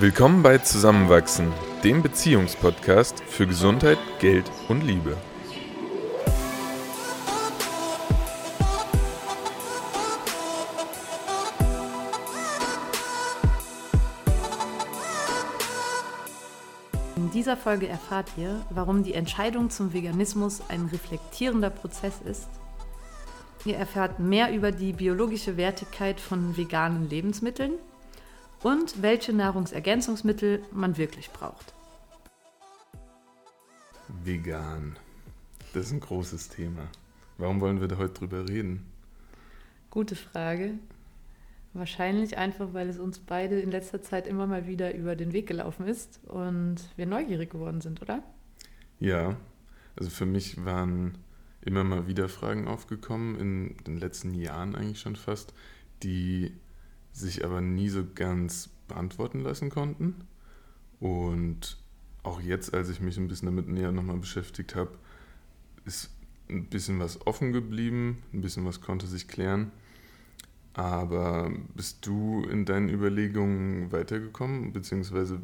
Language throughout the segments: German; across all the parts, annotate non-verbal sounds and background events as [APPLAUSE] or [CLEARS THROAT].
Willkommen bei Zusammenwachsen, dem Beziehungspodcast für Gesundheit, Geld und Liebe. In dieser Folge erfahrt ihr, warum die Entscheidung zum Veganismus ein reflektierender Prozess ist. Ihr erfahrt mehr über die biologische Wertigkeit von veganen Lebensmitteln und welche Nahrungsergänzungsmittel man wirklich braucht. Vegan. Das ist ein großes Thema. Warum wollen wir da heute drüber reden? Gute Frage. Wahrscheinlich einfach, weil es uns beide in letzter Zeit immer mal wieder über den Weg gelaufen ist und wir neugierig geworden sind, oder? Ja, also für mich waren immer mal wieder Fragen aufgekommen, in den letzten Jahren eigentlich schon fast, die sich aber nie so ganz beantworten lassen konnten. Und auch jetzt, als ich mich ein bisschen damit näher nochmal beschäftigt habe, ist ein bisschen was offen geblieben, ein bisschen was konnte sich klären. Aber bist du in deinen Überlegungen weitergekommen, beziehungsweise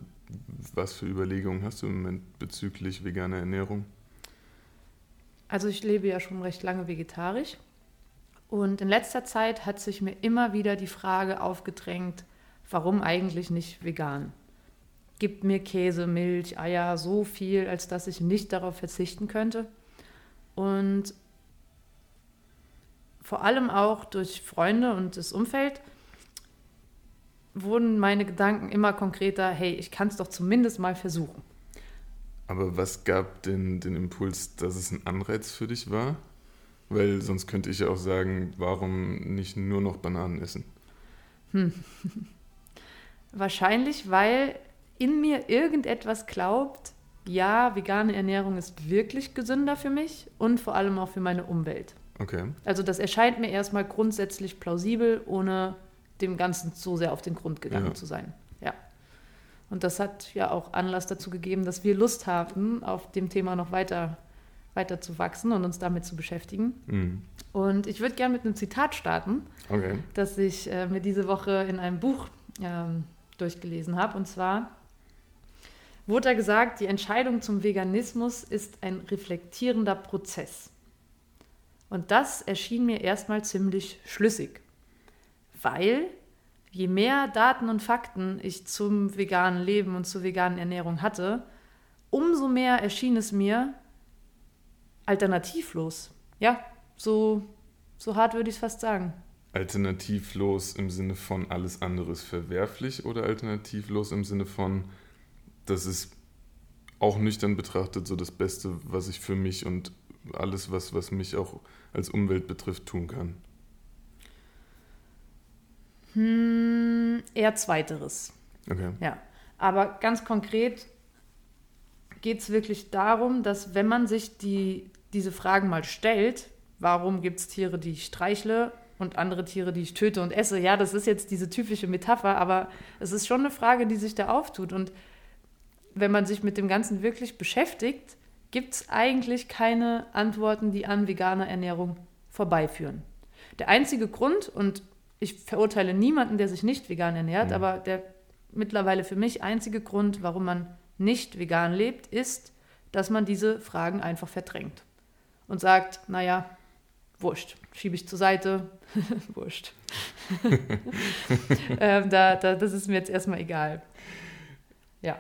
was für Überlegungen hast du im Moment bezüglich veganer Ernährung? Also ich lebe ja schon recht lange vegetarisch und in letzter Zeit hat sich mir immer wieder die Frage aufgedrängt, warum eigentlich nicht vegan? Gibt mir Käse, Milch, Eier so viel, als dass ich nicht darauf verzichten könnte? Und vor allem auch durch Freunde und das Umfeld wurden meine Gedanken immer konkreter, hey, ich kann es doch zumindest mal versuchen. Aber was gab denn den Impuls, dass es ein Anreiz für dich war? Weil sonst könnte ich ja auch sagen, warum nicht nur noch Bananen essen? Hm. [LAUGHS] Wahrscheinlich, weil in mir irgendetwas glaubt, ja, vegane Ernährung ist wirklich gesünder für mich und vor allem auch für meine Umwelt. Okay. Also das erscheint mir erstmal grundsätzlich plausibel, ohne dem Ganzen so sehr auf den Grund gegangen ja. zu sein. Ja. Und das hat ja auch Anlass dazu gegeben, dass wir Lust haben, auf dem Thema noch weiter weiter zu wachsen und uns damit zu beschäftigen. Mhm. Und ich würde gerne mit einem Zitat starten, okay. das ich äh, mir diese Woche in einem Buch ähm, durchgelesen habe. Und zwar wurde da gesagt, die Entscheidung zum Veganismus ist ein reflektierender Prozess. Und das erschien mir erstmal ziemlich schlüssig, weil je mehr Daten und Fakten ich zum veganen Leben und zur veganen Ernährung hatte, umso mehr erschien es mir, alternativlos. Ja, so, so hart würde ich es fast sagen. Alternativlos im Sinne von alles andere ist verwerflich oder alternativlos im Sinne von, das ist auch nüchtern betrachtet so das Beste, was ich für mich und alles, was, was mich auch als Umwelt betrifft, tun kann? Hm, eher zweiteres. Okay. Ja. Aber ganz konkret geht es wirklich darum, dass wenn man sich die diese Fragen mal stellt, warum gibt es Tiere, die ich streichle und andere Tiere, die ich töte und esse? Ja, das ist jetzt diese typische Metapher, aber es ist schon eine Frage, die sich da auftut. Und wenn man sich mit dem Ganzen wirklich beschäftigt, gibt es eigentlich keine Antworten, die an veganer Ernährung vorbeiführen. Der einzige Grund, und ich verurteile niemanden, der sich nicht vegan ernährt, mhm. aber der mittlerweile für mich einzige Grund, warum man nicht vegan lebt, ist, dass man diese Fragen einfach verdrängt und sagt, naja, wurscht, schiebe ich zur Seite, [LAUGHS] wurscht. [LAUGHS] ähm, da, da, das ist mir jetzt erstmal egal. Ja.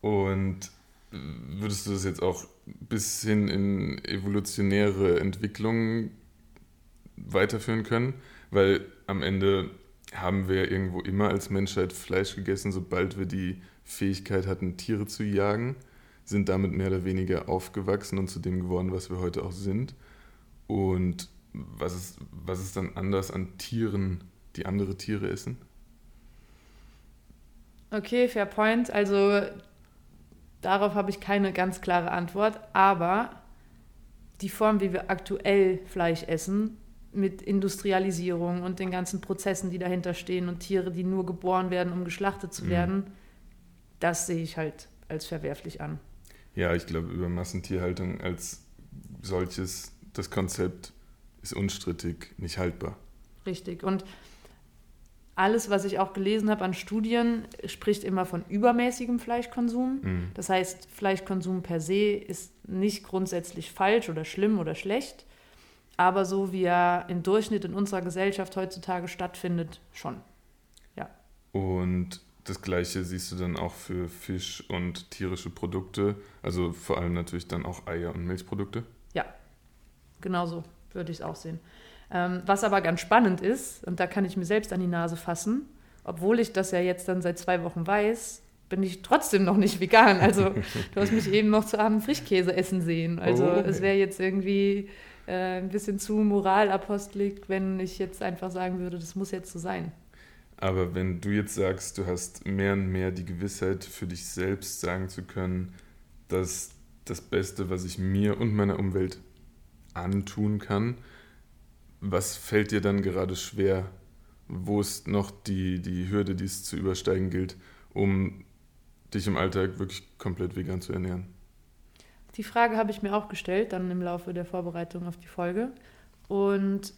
Und würdest du das jetzt auch bis hin in evolutionäre Entwicklungen weiterführen können? Weil am Ende haben wir irgendwo immer als Menschheit Fleisch gegessen, sobald wir die Fähigkeit hatten, Tiere zu jagen sind damit mehr oder weniger aufgewachsen und zu dem geworden, was wir heute auch sind. Und was ist, was ist dann anders an Tieren, die andere Tiere essen? Okay, fair point. Also darauf habe ich keine ganz klare Antwort, aber die Form, wie wir aktuell Fleisch essen, mit Industrialisierung und den ganzen Prozessen, die dahinter stehen und Tiere, die nur geboren werden, um geschlachtet zu mhm. werden, das sehe ich halt als verwerflich an. Ja, ich glaube, über Massentierhaltung als solches, das Konzept ist unstrittig nicht haltbar. Richtig. Und alles, was ich auch gelesen habe an Studien, spricht immer von übermäßigem Fleischkonsum. Mhm. Das heißt, Fleischkonsum per se ist nicht grundsätzlich falsch oder schlimm oder schlecht, aber so wie er im Durchschnitt in unserer Gesellschaft heutzutage stattfindet, schon. Ja. Und das gleiche siehst du dann auch für Fisch und tierische Produkte, also vor allem natürlich dann auch Eier und Milchprodukte? Ja, genauso würde ich es auch sehen. Ähm, was aber ganz spannend ist, und da kann ich mir selbst an die Nase fassen, obwohl ich das ja jetzt dann seit zwei Wochen weiß, bin ich trotzdem noch nicht vegan. Also [LAUGHS] du hast mich eben noch zu Abend Frischkäse essen sehen. Also oh, es wäre jetzt irgendwie äh, ein bisschen zu moralapostelig, wenn ich jetzt einfach sagen würde, das muss jetzt so sein. Aber wenn du jetzt sagst, du hast mehr und mehr die Gewissheit für dich selbst sagen zu können, dass das Beste, was ich mir und meiner Umwelt antun kann, was fällt dir dann gerade schwer? Wo ist noch die, die Hürde, die es zu übersteigen gilt, um dich im Alltag wirklich komplett vegan zu ernähren? Die Frage habe ich mir auch gestellt, dann im Laufe der Vorbereitung auf die Folge. Und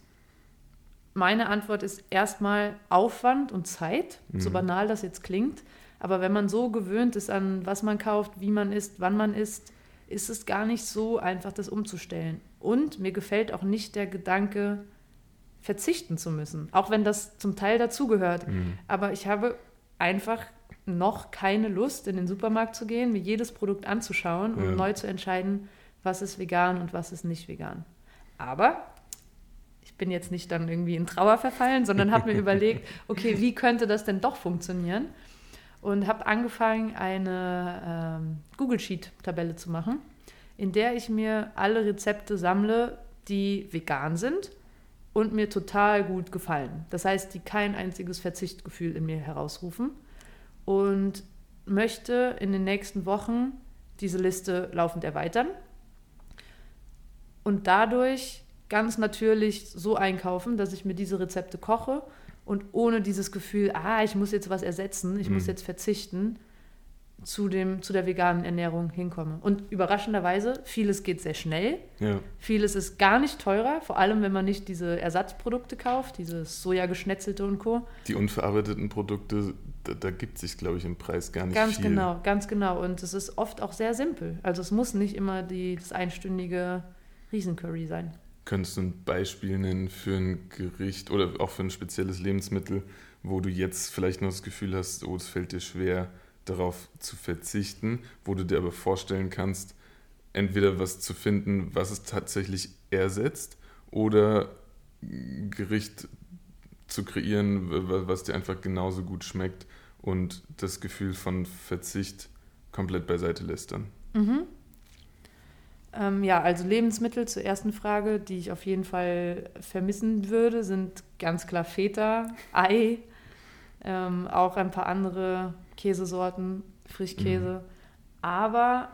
meine Antwort ist erstmal Aufwand und Zeit, mhm. so banal das jetzt klingt. Aber wenn man so gewöhnt ist an, was man kauft, wie man isst, wann man isst, ist es gar nicht so einfach, das umzustellen. Und mir gefällt auch nicht der Gedanke, verzichten zu müssen, auch wenn das zum Teil dazugehört. Mhm. Aber ich habe einfach noch keine Lust, in den Supermarkt zu gehen, mir jedes Produkt anzuschauen und ja. neu zu entscheiden, was ist vegan und was ist nicht vegan. Aber bin jetzt nicht dann irgendwie in Trauer verfallen, sondern habe mir [LAUGHS] überlegt, okay, wie könnte das denn doch funktionieren? Und habe angefangen, eine ähm, Google Sheet-Tabelle zu machen, in der ich mir alle Rezepte sammle, die vegan sind und mir total gut gefallen. Das heißt, die kein einziges Verzichtgefühl in mir herausrufen und möchte in den nächsten Wochen diese Liste laufend erweitern und dadurch ganz natürlich so einkaufen, dass ich mir diese Rezepte koche und ohne dieses Gefühl, ah, ich muss jetzt was ersetzen, ich mhm. muss jetzt verzichten, zu, dem, zu der veganen Ernährung hinkomme. Und überraschenderweise, vieles geht sehr schnell. Ja. Vieles ist gar nicht teurer, vor allem wenn man nicht diese Ersatzprodukte kauft, dieses Sojageschnetzelte und Co. Die unverarbeiteten Produkte, da, da gibt sich, glaube ich, im Preis gar nicht ganz viel. Ganz genau, ganz genau. Und es ist oft auch sehr simpel. Also es muss nicht immer die, das einstündige Riesencurry sein. Könntest du ein Beispiel nennen für ein Gericht oder auch für ein spezielles Lebensmittel, wo du jetzt vielleicht noch das Gefühl hast, oh, es fällt dir schwer, darauf zu verzichten, wo du dir aber vorstellen kannst, entweder was zu finden, was es tatsächlich ersetzt, oder Gericht zu kreieren, was dir einfach genauso gut schmeckt und das Gefühl von Verzicht komplett beiseite lässt dann. Mhm. Ähm, ja, also Lebensmittel zur ersten Frage, die ich auf jeden Fall vermissen würde, sind ganz klar Feta, Ei, ähm, auch ein paar andere Käsesorten, Frischkäse. Mhm. Aber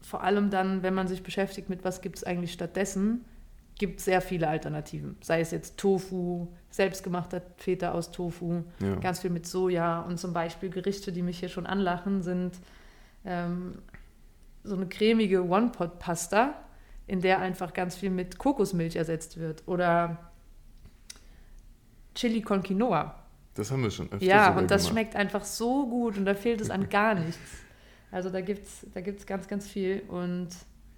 vor allem dann, wenn man sich beschäftigt mit, was gibt es eigentlich stattdessen, gibt es sehr viele Alternativen. Sei es jetzt Tofu, selbstgemachter Feta aus Tofu, ja. ganz viel mit Soja und zum Beispiel Gerichte, die mich hier schon anlachen, sind ähm, so eine cremige One-Pot-Pasta, in der einfach ganz viel mit Kokosmilch ersetzt wird. Oder Chili con Quinoa. Das haben wir schon öfter Ja, und das gemacht. schmeckt einfach so gut und da fehlt es an gar [LAUGHS] nichts. Also da gibt es da gibt's ganz, ganz viel. Und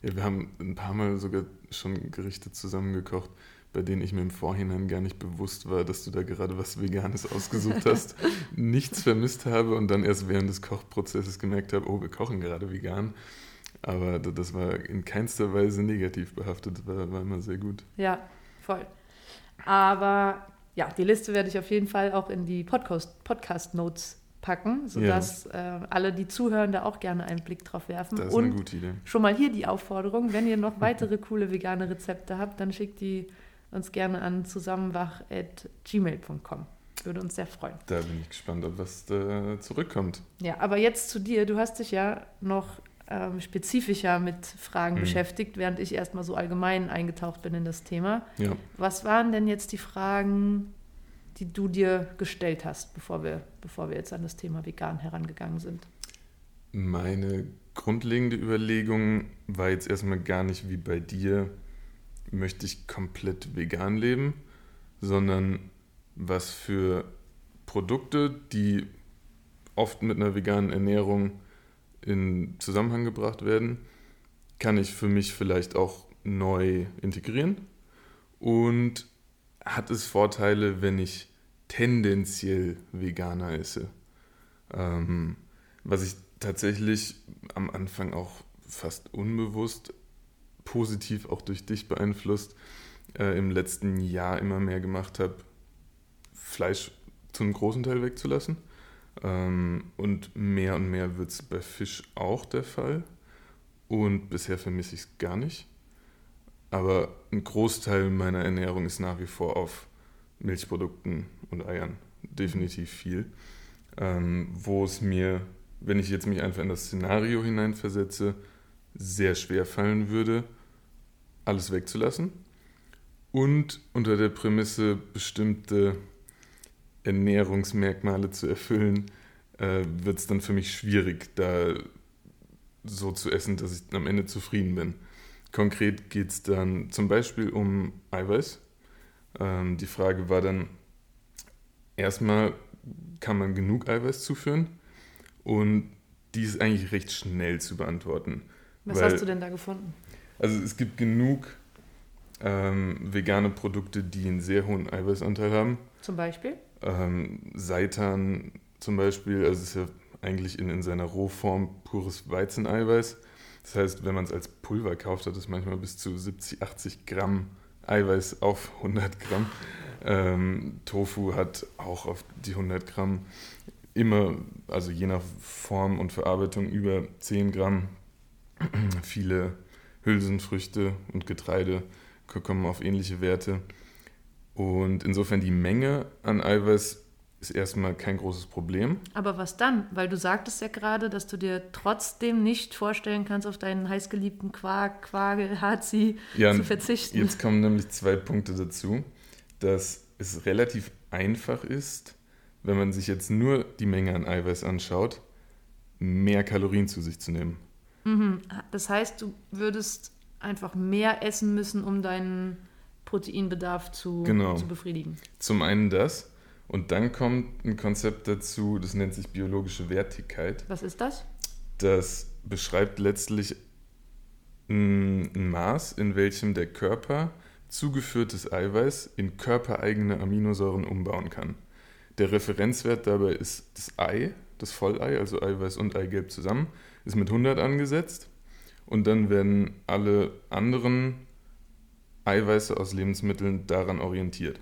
ja, wir haben ein paar Mal sogar schon Gerichte zusammengekocht, bei denen ich mir im Vorhinein gar nicht bewusst war, dass du da gerade was Veganes ausgesucht hast, [LAUGHS] nichts vermisst habe und dann erst während des Kochprozesses gemerkt habe, oh, wir kochen gerade vegan. Aber das war in keinster Weise negativ behaftet, war, war immer sehr gut. Ja, voll. Aber ja, die Liste werde ich auf jeden Fall auch in die Podcast, Podcast Notes packen, sodass ja. äh, alle, die zuhören, da auch gerne einen Blick drauf werfen. Das ist Und eine gute Idee. Schon mal hier die Aufforderung, wenn ihr noch weitere coole vegane Rezepte habt, dann schickt die uns gerne an zusammenwach.gmail.com. Würde uns sehr freuen. Da bin ich gespannt, ob was da zurückkommt. Ja, aber jetzt zu dir. Du hast dich ja noch ähm, spezifischer mit Fragen mhm. beschäftigt, während ich erstmal so allgemein eingetaucht bin in das Thema. Ja. Was waren denn jetzt die Fragen, die du dir gestellt hast, bevor wir, bevor wir jetzt an das Thema vegan herangegangen sind? Meine grundlegende Überlegung war jetzt erstmal gar nicht wie bei dir, möchte ich komplett vegan leben, sondern was für Produkte, die oft mit einer veganen Ernährung in Zusammenhang gebracht werden, kann ich für mich vielleicht auch neu integrieren und hat es Vorteile, wenn ich tendenziell Veganer esse. Ähm, was ich tatsächlich am Anfang auch fast unbewusst positiv auch durch dich beeinflusst äh, im letzten Jahr immer mehr gemacht habe, Fleisch zum großen Teil wegzulassen. Ähm, und mehr und mehr wird es bei Fisch auch der Fall. Und bisher vermisse ich es gar nicht. Aber ein Großteil meiner Ernährung ist nach wie vor auf Milchprodukten und Eiern. Definitiv viel. Ähm, wo es mir, wenn ich jetzt mich einfach in das Szenario hineinversetze, sehr schwer fallen würde, alles wegzulassen. Und unter der Prämisse, bestimmte Ernährungsmerkmale zu erfüllen, äh, wird es dann für mich schwierig, da so zu essen, dass ich am Ende zufrieden bin. Konkret geht es dann zum Beispiel um Eiweiß. Ähm, die Frage war dann, erstmal kann man genug Eiweiß zuführen und die ist eigentlich recht schnell zu beantworten. Was weil, hast du denn da gefunden? Also es gibt genug ähm, vegane Produkte, die einen sehr hohen Eiweißanteil haben. Zum Beispiel? Ähm, Seitan zum Beispiel, also ist ja eigentlich in, in seiner Rohform pures Weizeneiweiß. Das heißt, wenn man es als Pulver kauft, hat es manchmal bis zu 70, 80 Gramm Eiweiß auf 100 Gramm. Ähm, Tofu hat auch auf die 100 Gramm immer, also je nach Form und Verarbeitung, über 10 Gramm. [CLEARS THROAT] Viele Hülsenfrüchte und Getreide kommen auf ähnliche Werte. Und insofern die Menge an Eiweiß ist erstmal kein großes Problem. Aber was dann? Weil du sagtest ja gerade, dass du dir trotzdem nicht vorstellen kannst, auf deinen heißgeliebten Quark, Quagel, Hazi ja, zu verzichten. Jetzt kommen nämlich zwei Punkte dazu, dass es relativ einfach ist, wenn man sich jetzt nur die Menge an Eiweiß anschaut, mehr Kalorien zu sich zu nehmen. Mhm. Das heißt, du würdest einfach mehr essen müssen, um deinen Proteinbedarf zu, genau. zu befriedigen. Zum einen das. Und dann kommt ein Konzept dazu, das nennt sich biologische Wertigkeit. Was ist das? Das beschreibt letztlich ein Maß, in welchem der Körper zugeführtes Eiweiß in körpereigene Aminosäuren umbauen kann. Der Referenzwert dabei ist das Ei, das Vollei, also Eiweiß und Eigelb zusammen, ist mit 100 angesetzt und dann werden alle anderen Eiweiße aus Lebensmitteln daran orientiert.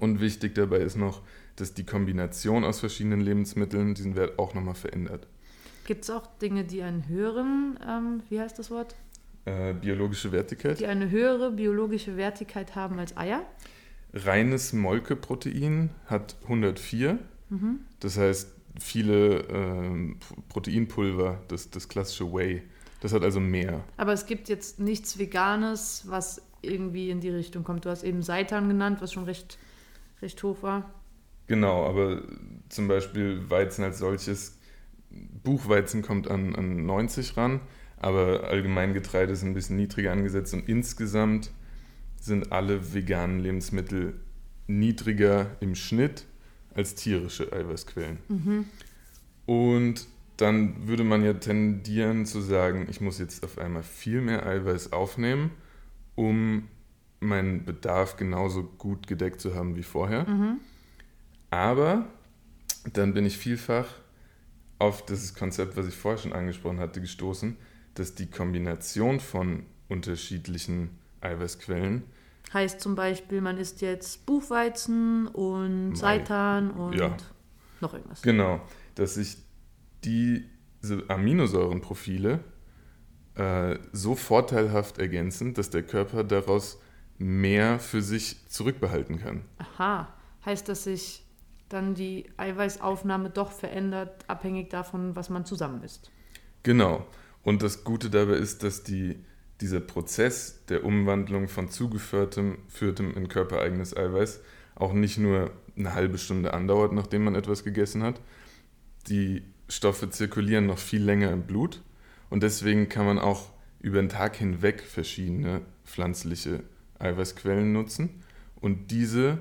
Und wichtig dabei ist noch, dass die Kombination aus verschiedenen Lebensmitteln diesen Wert auch nochmal verändert. Gibt es auch Dinge, die einen höheren, ähm, wie heißt das Wort? Äh, biologische Wertigkeit. Die eine höhere biologische Wertigkeit haben als Eier? Reines Molkeprotein hat 104. Mhm. Das heißt, viele äh, Proteinpulver, das, das klassische Whey, das hat also mehr. Aber es gibt jetzt nichts Veganes, was irgendwie in die Richtung kommt. Du hast eben Seitan genannt, was schon recht recht hoch war. Genau, aber zum Beispiel Weizen als solches, Buchweizen kommt an, an 90 ran, aber allgemein Getreide ist ein bisschen niedriger angesetzt und insgesamt sind alle veganen Lebensmittel niedriger im Schnitt als tierische Eiweißquellen. Mhm. Und dann würde man ja tendieren zu sagen, ich muss jetzt auf einmal viel mehr Eiweiß aufnehmen, um meinen Bedarf genauso gut gedeckt zu haben wie vorher. Mhm. Aber dann bin ich vielfach auf das Konzept, was ich vorher schon angesprochen hatte, gestoßen, dass die Kombination von unterschiedlichen Eiweißquellen heißt zum Beispiel, man isst jetzt Buchweizen und Seitan und ja. noch irgendwas. Genau, dass sich diese Aminosäurenprofile äh, so vorteilhaft ergänzen, dass der Körper daraus mehr für sich zurückbehalten kann. Aha, heißt, dass sich dann die Eiweißaufnahme doch verändert, abhängig davon, was man zusammen isst. Genau. Und das Gute dabei ist, dass die, dieser Prozess der Umwandlung von zugeführtem führtem in körpereigenes Eiweiß auch nicht nur eine halbe Stunde andauert, nachdem man etwas gegessen hat. Die Stoffe zirkulieren noch viel länger im Blut und deswegen kann man auch über den Tag hinweg verschiedene pflanzliche Eiweißquellen nutzen und diese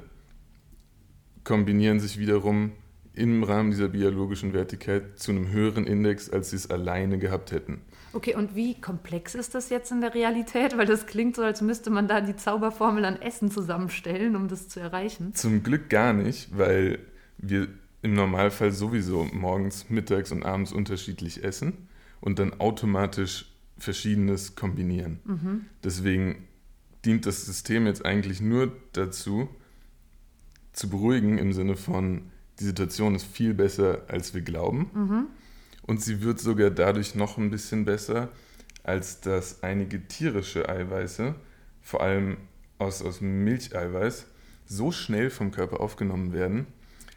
kombinieren sich wiederum im Rahmen dieser biologischen Wertigkeit zu einem höheren Index, als sie es alleine gehabt hätten. Okay, und wie komplex ist das jetzt in der Realität? Weil das klingt so, als müsste man da die Zauberformel an Essen zusammenstellen, um das zu erreichen. Zum Glück gar nicht, weil wir im Normalfall sowieso morgens, mittags und abends unterschiedlich essen und dann automatisch Verschiedenes kombinieren. Mhm. Deswegen dient das System jetzt eigentlich nur dazu, zu beruhigen im Sinne von, die Situation ist viel besser, als wir glauben. Mhm. Und sie wird sogar dadurch noch ein bisschen besser, als dass einige tierische Eiweiße, vor allem aus, aus Milcheiweiß, so schnell vom Körper aufgenommen werden,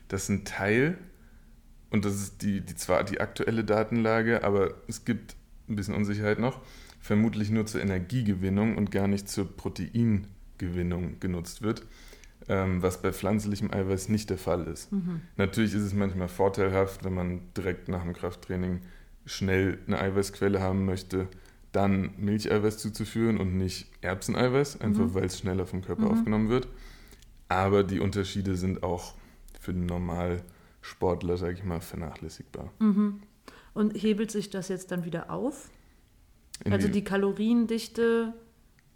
dass ein Teil, und das ist die, die zwar die aktuelle Datenlage, aber es gibt ein bisschen Unsicherheit noch, vermutlich nur zur Energiegewinnung und gar nicht zur Proteingewinnung genutzt wird, ähm, was bei pflanzlichem Eiweiß nicht der Fall ist. Mhm. Natürlich ist es manchmal vorteilhaft, wenn man direkt nach dem Krafttraining schnell eine Eiweißquelle haben möchte, dann Milcheiweiß zuzuführen und nicht Erbseneiweiß, einfach mhm. weil es schneller vom Körper mhm. aufgenommen wird. Aber die Unterschiede sind auch für den Normalsportler, sage ich mal, vernachlässigbar. Mhm. Und hebelt sich das jetzt dann wieder auf? In also die, Kaloriendichte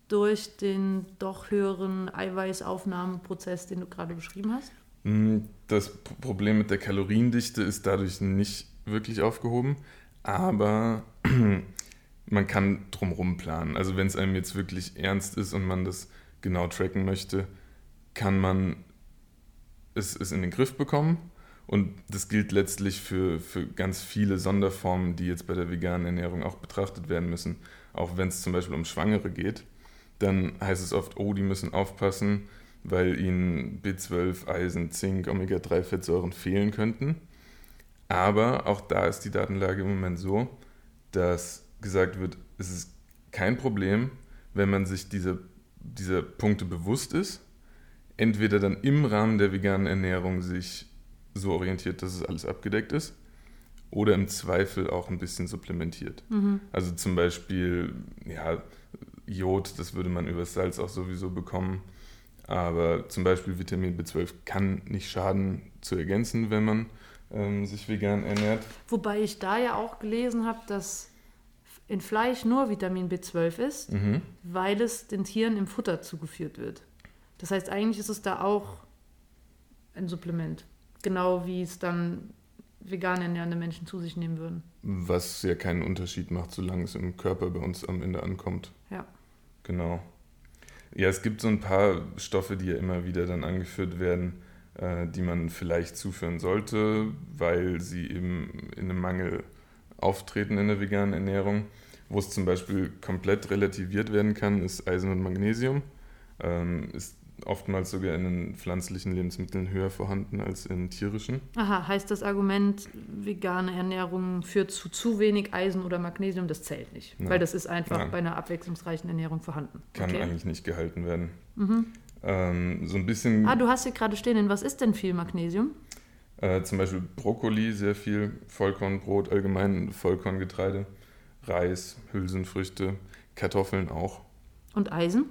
durch den doch höheren Eiweißaufnahmeprozess, den du gerade beschrieben hast? Mm, das Problem mit der Kaloriendichte ist dadurch nicht wirklich aufgehoben, aber [CLEARS THROAT] man kann drumherum planen. Also wenn es einem jetzt wirklich ernst ist und man das genau tracken möchte, kann man es, es in den Griff bekommen. Und das gilt letztlich für, für ganz viele Sonderformen, die jetzt bei der veganen Ernährung auch betrachtet werden müssen. Auch wenn es zum Beispiel um Schwangere geht, dann heißt es oft, oh, die müssen aufpassen, weil ihnen B12, Eisen, Zink, Omega-3-Fettsäuren fehlen könnten. Aber auch da ist die Datenlage im Moment so, dass gesagt wird, es ist kein Problem, wenn man sich diese, dieser Punkte bewusst ist entweder dann im Rahmen der veganen Ernährung sich so orientiert, dass es alles abgedeckt ist, oder im Zweifel auch ein bisschen supplementiert. Mhm. Also zum Beispiel, ja, Jod, das würde man über Salz auch sowieso bekommen. Aber zum Beispiel Vitamin B12 kann nicht schaden zu ergänzen, wenn man ähm, sich vegan ernährt. Wobei ich da ja auch gelesen habe, dass in Fleisch nur Vitamin B12 ist, mhm. weil es den Tieren im Futter zugeführt wird. Das heißt, eigentlich ist es da auch ein Supplement. Genau wie es dann vegan ernährende Menschen zu sich nehmen würden. Was ja keinen Unterschied macht, solange es im Körper bei uns am Ende ankommt. Ja. Genau. Ja, es gibt so ein paar Stoffe, die ja immer wieder dann angeführt werden, äh, die man vielleicht zuführen sollte, weil sie eben in einem Mangel auftreten in der veganen Ernährung. Wo es zum Beispiel komplett relativiert werden kann, ist Eisen und Magnesium. Ähm, ist oftmals sogar in den pflanzlichen Lebensmitteln höher vorhanden als in tierischen. Aha, heißt das Argument, vegane Ernährung führt zu zu wenig Eisen oder Magnesium, das zählt nicht, Nein. weil das ist einfach Nein. bei einer abwechslungsreichen Ernährung vorhanden. Kann okay. eigentlich nicht gehalten werden. Mhm. Ähm, so ein bisschen. Ah, du hast hier gerade stehen, in was ist denn viel Magnesium? Äh, zum Beispiel Brokkoli, sehr viel, Vollkornbrot, allgemein Vollkorngetreide, Reis, Hülsenfrüchte, Kartoffeln auch. Und Eisen?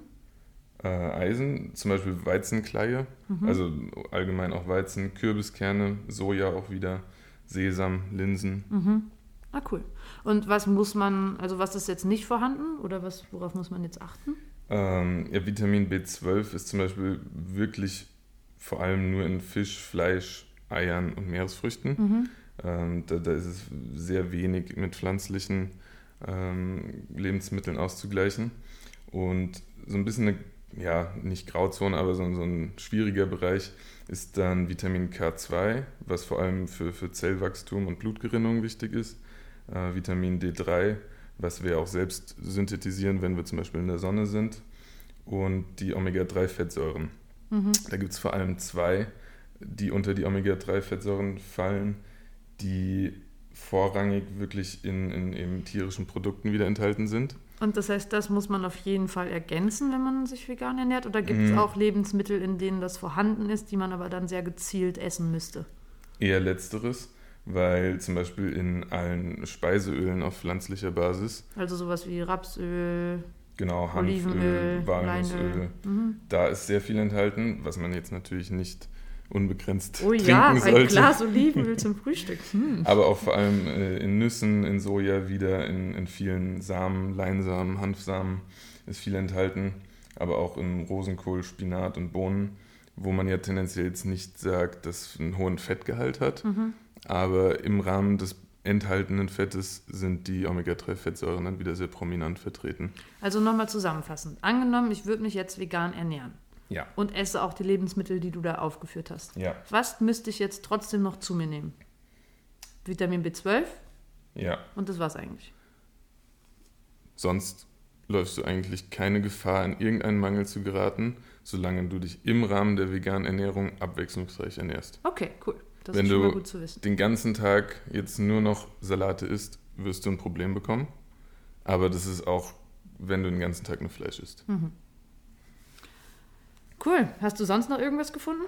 Äh, Eisen, zum Beispiel Weizenkleie, mhm. also allgemein auch Weizen, Kürbiskerne, Soja auch wieder, Sesam, Linsen. Mhm. Ah, cool. Und was muss man, also was ist jetzt nicht vorhanden oder was, worauf muss man jetzt achten? Ähm, ja, Vitamin B12 ist zum Beispiel wirklich vor allem nur in Fisch, Fleisch, Eiern und Meeresfrüchten. Mhm. Ähm, da, da, ist es sehr wenig mit pflanzlichen ähm, Lebensmitteln auszugleichen. Und so ein bisschen eine ja, nicht Grauzone, aber so, so, ein schwieriger Bereich ist dann Vitamin K2, was vor allem für, für Zellwachstum und Blutgerinnung wichtig ist. Äh, Vitamin D3, was wir auch selbst synthetisieren, wenn wir zum Beispiel in der Sonne sind. Und die Omega-3-Fettsäuren. Mhm. Da gibt es vor allem zwei, die unter die Omega-3-Fettsäuren fallen, die vorrangig wirklich in, in eben tierischen Produkten wieder enthalten sind. Und das heißt, das muss man auf jeden Fall ergänzen, wenn man sich vegan ernährt? Oder gibt es mm. auch Lebensmittel, in denen das vorhanden ist, die man aber dann sehr gezielt essen müsste? Eher letzteres, weil zum Beispiel in allen Speiseölen auf pflanzlicher Basis. Also sowas wie Rapsöl, genau, Hanföl, Walnussöl. Mhm. Da ist sehr viel enthalten, was man jetzt natürlich nicht unbegrenzt oh, trinken ja, sollte. ein Glas Olivenöl zum Frühstück. Hm. [LAUGHS] Aber auch vor allem äh, in Nüssen, in Soja wieder, in, in vielen Samen, Leinsamen, Hanfsamen ist viel enthalten. Aber auch in Rosenkohl, Spinat und Bohnen, wo man ja tendenziell jetzt nicht sagt, dass es einen hohen Fettgehalt hat. Mhm. Aber im Rahmen des enthaltenen Fettes sind die Omega-3-Fettsäuren dann wieder sehr prominent vertreten. Also nochmal zusammenfassend. Angenommen, ich würde mich jetzt vegan ernähren Ja. und esse auch die Lebensmittel, die du da aufgeführt hast. Ja. Was müsste ich jetzt trotzdem noch zu mir nehmen? Vitamin B12 Ja. und das war's eigentlich. Sonst läufst du eigentlich keine Gefahr, in irgendeinen Mangel zu geraten, solange du dich im Rahmen der veganen Ernährung abwechslungsreich ernährst. Okay, cool. Das Wenn ist schon du mal gut zu wissen. Den ganzen Tag jetzt nur noch Salate isst, wirst du ein Problem bekommen. Aber das ist auch, wenn du den ganzen Tag nur Fleisch isst. Hm. Cool. Hast du sonst noch irgendwas gefunden?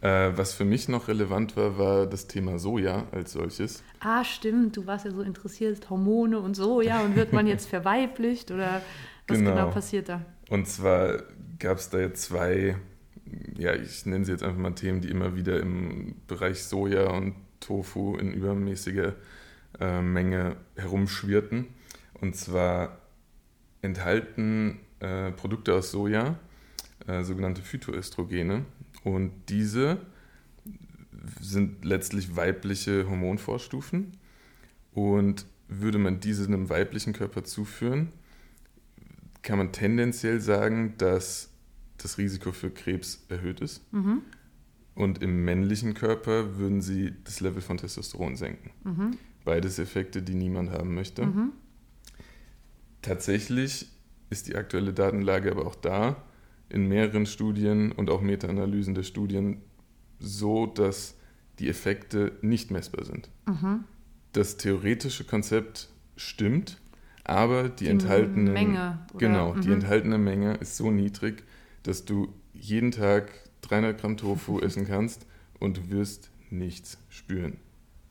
Äh, was für mich noch relevant war, war das Thema Soja als solches. Ah, stimmt. Du warst ja so interessiert, Hormone und so, ja. Und wird man jetzt [LAUGHS] verweiblicht oder was genau, Genau. passiert da? Und zwar gab es da jetzt zwei, ja, ich nenne sie jetzt einfach mal Themen, die immer wieder im Bereich Soja und Tofu in übermäßiger äh, Menge herumschwirrten. Und zwar enthalten äh, Produkte aus Soja äh, sogenannte Phytoöstrogene. Und diese sind letztlich weibliche Hormonvorstufen. Und würde man diese einem weiblichen Körper zuführen, kann man tendenziell sagen, dass das Risiko für Krebs erhöht ist. Mhm. Und im männlichen Körper würden sie das Level von Testosteron senken. Mhm. Beides Effekte, die niemand haben möchte. Mhm. Tatsächlich ist die aktuelle Datenlage aber auch da in mehreren Studien und auch Meta-Analysen der Studien so, dass die Effekte nicht messbar sind. Mhm. Das theoretische Konzept stimmt, aber die, enthaltene Menge. Genau, die Mhm. enthaltene Menge ist so niedrig, dass du jeden Tag 300 Gramm Tofu [LAUGHS] essen kannst und du wirst nichts spüren.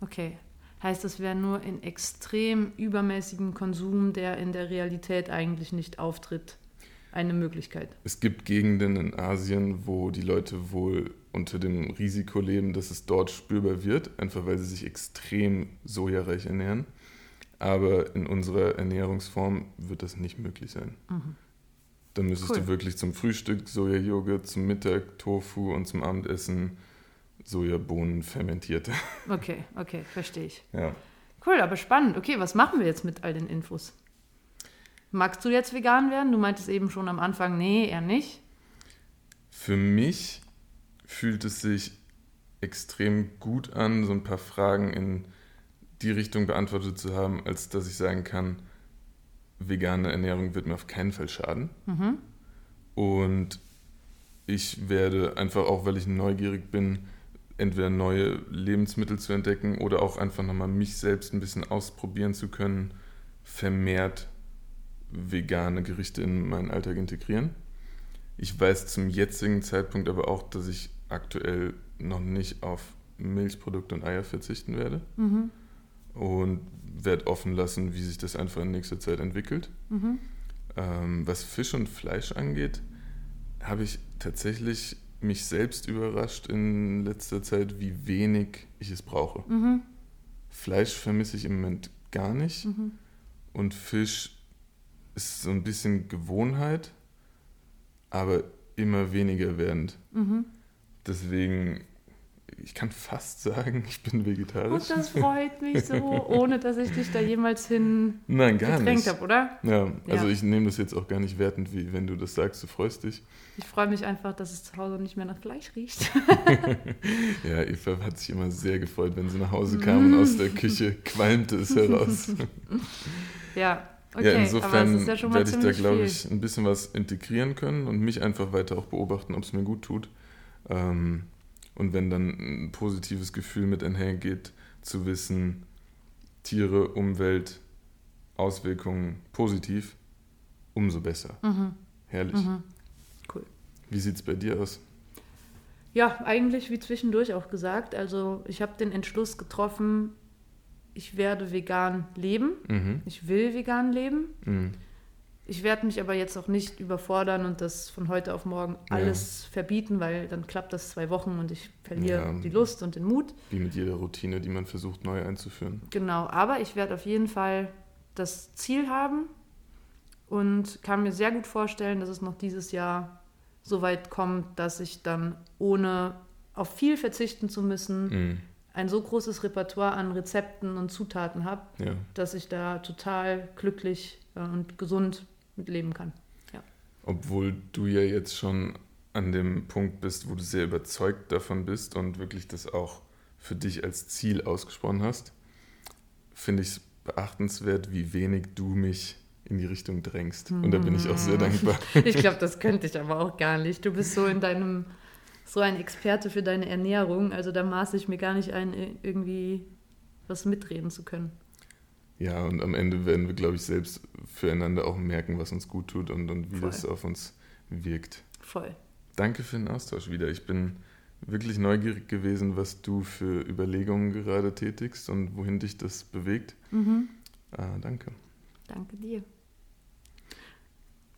Okay. Heißt, das wäre nur in extrem übermäßigem Konsum, der in der Realität eigentlich nicht auftritt, eine Möglichkeit. Es gibt Gegenden in Asien, wo die Leute wohl unter dem Risiko leben, dass es dort spürbar wird, einfach weil sie sich extrem sojareich ernähren. Aber in unserer Ernährungsform wird das nicht möglich sein. Mhm. Dann müsstest Cool. du wirklich zum Frühstück Sojajoghurt, zum Mittag Tofu und zum Abendessen Sojabohnen fermentierte. Okay, okay, verstehe ich. Ja. Cool, aber spannend. Okay, was machen wir jetzt mit all den Infos? Magst du jetzt vegan werden? Du meintest eben schon am Anfang, nee, eher nicht. Für mich fühlt es sich extrem gut an, so ein paar Fragen in die Richtung beantwortet zu haben, als dass ich sagen kann, vegane Ernährung wird mir auf keinen Fall schaden. Mhm. Und ich werde einfach auch, weil ich neugierig bin, entweder neue Lebensmittel zu entdecken oder auch einfach nochmal mich selbst ein bisschen ausprobieren zu können, vermehrt vegane Gerichte in meinen Alltag integrieren. Ich weiß zum jetzigen Zeitpunkt aber auch, dass ich aktuell noch nicht auf Milchprodukte und Eier verzichten werde Mhm. und werde offen lassen, wie sich das einfach in nächster Zeit entwickelt. Mhm. Ähm, was Fisch und Fleisch angeht, habe ich tatsächlich mich selbst überrascht in letzter Zeit, wie wenig ich es brauche. Mhm. Fleisch vermisse ich im Moment gar nicht Mhm. und Fisch ist so ein bisschen Gewohnheit, aber immer weniger werdend. Mhm. Deswegen, ich kann fast sagen, ich bin vegetarisch. Und das freut mich so, ohne dass ich dich da jemals hin Nein, gar gedrängt habe, oder? Ja, also Ja. ich nehme das jetzt auch gar nicht wertend, wie wenn du das sagst, du freust dich. Ich freue mich einfach, dass es zu Hause nicht mehr nach Fleisch riecht. [LAUGHS] Ja, Eva hat sich immer sehr gefreut, wenn sie nach Hause kam und aus der Küche qualmte es heraus. [LAUGHS] ja, okay. ja, insofern ja werde ich da, glaube ich, ein bisschen was integrieren können und mich einfach weiter auch beobachten, ob es mir gut tut. Ähm, und wenn dann ein positives Gefühl mit einhergeht, zu wissen, Tiere, Umwelt, Auswirkungen positiv, umso besser. Mhm. Herrlich. Mhm. Wie sieht es bei dir aus? Ja, eigentlich wie zwischendurch auch gesagt. Also ich habe den Entschluss getroffen, ich werde vegan leben. Mhm. Ich will vegan leben. Mhm. Ich werde mich aber jetzt auch nicht überfordern und das von heute auf morgen alles ja. verbieten, weil dann klappt das zwei Wochen und ich verliere ja. die Lust und den Mut. Wie mit jeder Routine, die man versucht neu einzuführen. Genau, aber ich werde auf jeden Fall das Ziel haben und kann mir sehr gut vorstellen, dass es noch dieses Jahr so weit kommt, dass ich dann ohne auf viel verzichten zu müssen, mm. Ein so großes Repertoire an Rezepten und Zutaten habe, ja. dass ich da total glücklich äh, und gesund mit leben kann. Ja. Obwohl du ja jetzt schon an dem Punkt bist, wo du sehr überzeugt davon bist und wirklich das auch für dich als Ziel ausgesprochen hast, finde ich es beachtenswert, wie wenig du mich in die Richtung drängst. Und da bin ich auch sehr hm. dankbar. Ich glaube, das könnte ich aber auch gar nicht. Du bist so in deinem, so ein Experte für deine Ernährung. Also da maße ich mir gar nicht ein, irgendwie was mitreden zu können. Ja, und am Ende werden wir, glaube ich, selbst füreinander auch merken, was uns gut tut und, und wie Voll. das auf uns wirkt. Voll. Danke für den Austausch wieder. Ich bin wirklich neugierig gewesen, was du für Überlegungen gerade tätigst und wohin dich das bewegt. Mhm. Ah, danke. Danke dir.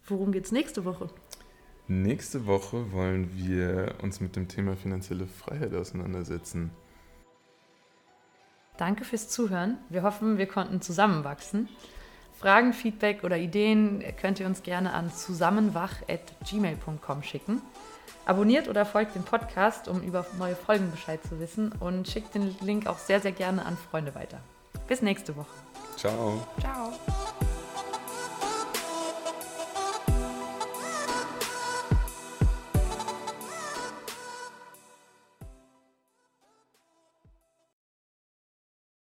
Worum geht es nächste Woche? Nächste Woche wollen wir uns mit dem Thema finanzielle Freiheit auseinandersetzen. Danke fürs Zuhören. Wir hoffen, wir konnten zusammenwachsen. Fragen, Feedback oder Ideen könnt ihr uns gerne an zusammenwach.gmail.com schicken. Abonniert oder folgt dem Podcast, um über neue Folgen Bescheid zu wissen und schickt den Link auch sehr, sehr gerne an Freunde weiter. Bis nächste Woche. Ciao. Ciao.